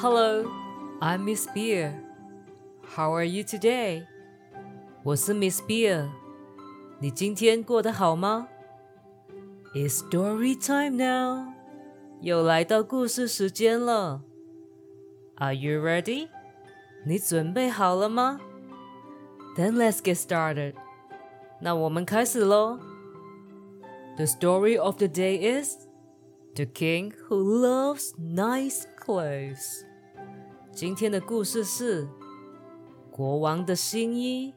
Hello, I'm Miss Beer. How are you today? 我是 Miss Beer。你今天过得好吗？It's story time now. 又来到故事时间了。Are you ready? 你准备好了吗？Then let's get started. 那我们开始喽。The story of the day is The King Who Loves Nice Clothes。 今天的故事是国王的新衣。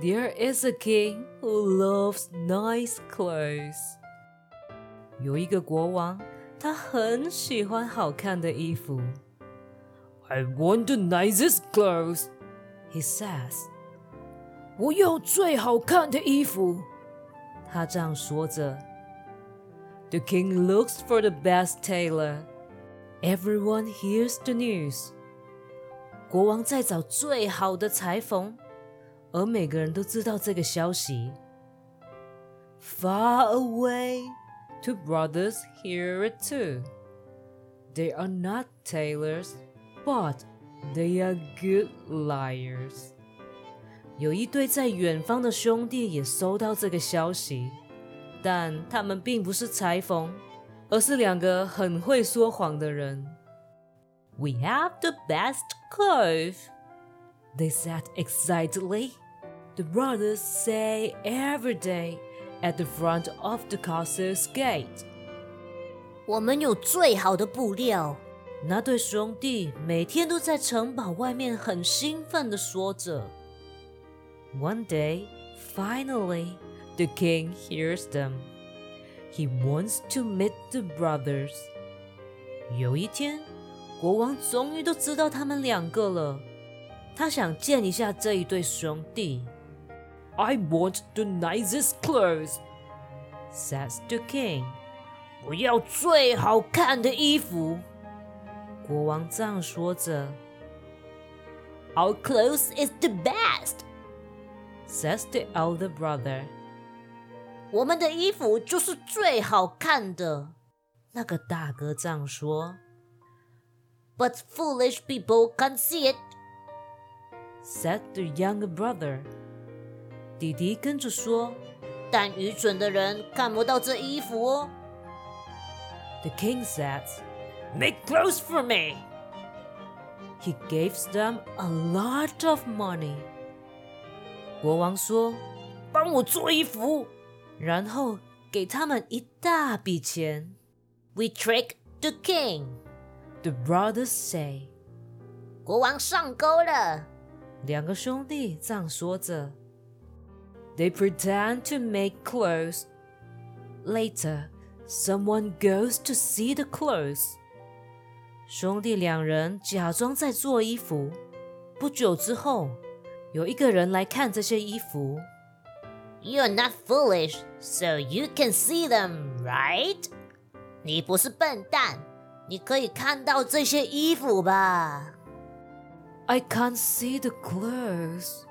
There is a king who loves nice clothes。有一个国王，他很喜欢好看的衣服。I want the nicest clothes, he says. 我要最好看的衣服。他这样说着。The king looks for the best tailor. Everyone hears the news. 国王在找最好的裁缝，而每个人都知道这个消息。Far away, two brothers hear it too. They are not tailors, but they are good liars. 有一对在远方的兄弟也收到这个消息，但他们并不是裁缝，而是两个很会说谎的人。We have the best clothes, they said excitedly. The brothers say every day at the front of the castle's gate. 我们有最好的布料。那对兄弟每天都在城堡外面很兴奋地说着。One day, finally, the king hears them. He wants to meet the brothers. 有一天，国王终于都知道他们两个了。他想见一下这一对兄弟。I want the nicest clothes, says the king. 我要最好看的衣服。国王这样说着。Our clothes is the best, says the elder brother. 我们的衣服就是最好看的。那个大哥这样说。But foolish people can't see it, said the younger brother. 弟弟跟着说。但愚蠢的人看不到这衣服哦。The king said, Make clothes for me. He gave them a lot of money. 国王说：“帮我做衣服。”然后给他们一大笔钱。 We trick the king. The brothers say. 国王上钩了。两个兄弟这样说着。They pretend to make clothes. Later, someone goes to see the clothes. 兄弟两人假装在做衣服。不久之后，有一个人来看这些衣服。 You're not foolish, so you can see them, right? 你不是笨蛋，你可以看到这些衣服吧 I can't see the clothes,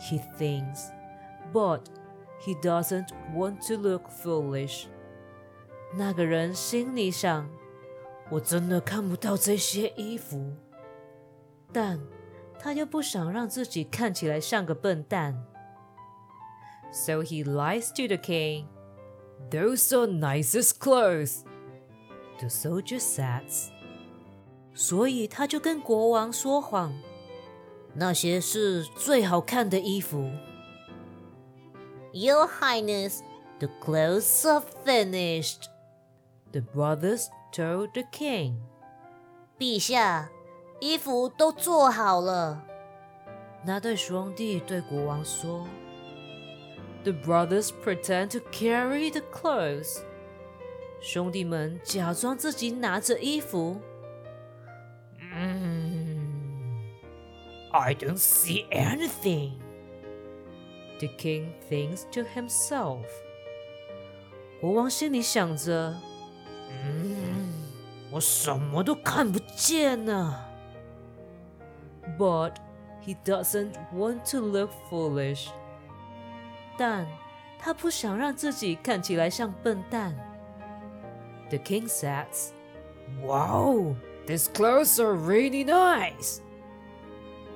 he thinks, but he doesn't want to look foolish. 那个人心里想：“我真的看不到这些衣服。”但他又不想让自己看起来像个笨蛋。 So he lies to the king. Those are nicest clothes. The soldier says. 所以他就跟国王说谎，那些是最好看的衣服。 Your Highness, the clothes are finished. The brothers told the king. 陛下，衣服都做好了。那对兄弟对国王说 ：“The brothers pretend to carry the clothes。”兄弟们假装自己拿着衣服。嗯，I don't see anything. The king thinks to himself. 国王心里想着：“嗯，我什么都看不见呢。” But he doesn't want to look foolish. 但他不想让自己看起来像笨蛋。The king says, Wow, These clothes are really nice.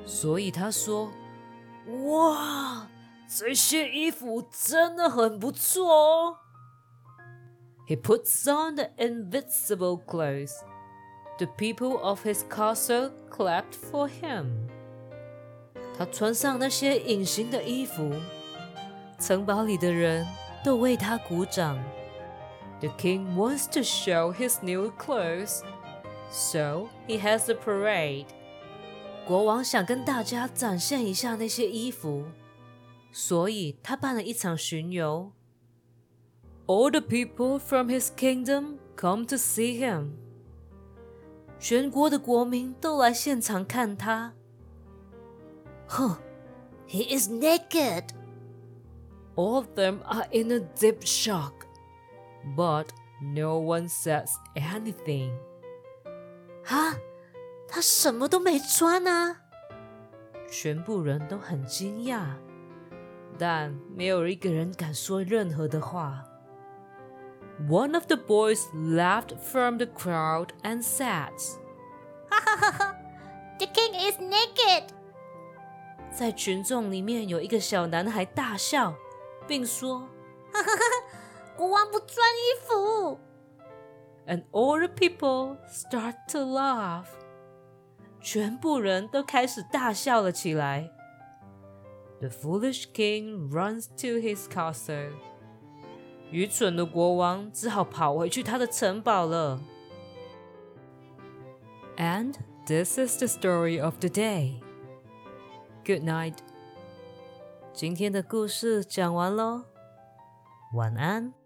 所以他说：“哇，这些衣服真的很不错哦。” He puts on the invisible clothes. The people of his castle clapped for him. 他穿上那些隐形的衣服， 城堡里的人都为他鼓掌。The king wants to show his new clothes. So he has a parade. 国王想跟大家展现一下那些衣服，所以他办了一场巡游。All the people from his kingdom come to see him. 全国的国民都来现场看他。Huh, he is naked. All of them are in a deep shock, but no one says anything. 啊，他什么都没穿啊！全部人都很惊讶，但没有一个人敢说任何的话。One of the boys laughed from the crowd and said, "Ha ha ha ha! The king is naked." 在群众里面有一个小男孩大笑， 并说：“哈哈哈，国王不穿衣服。” and all the people start to laugh. 全部人都开始大笑了起来。The foolish king runs to his castle. 愚蠢的国王只好跑回去他的城堡了。And this is the story of the day. Good night. 今天的故事讲完喽，晚安。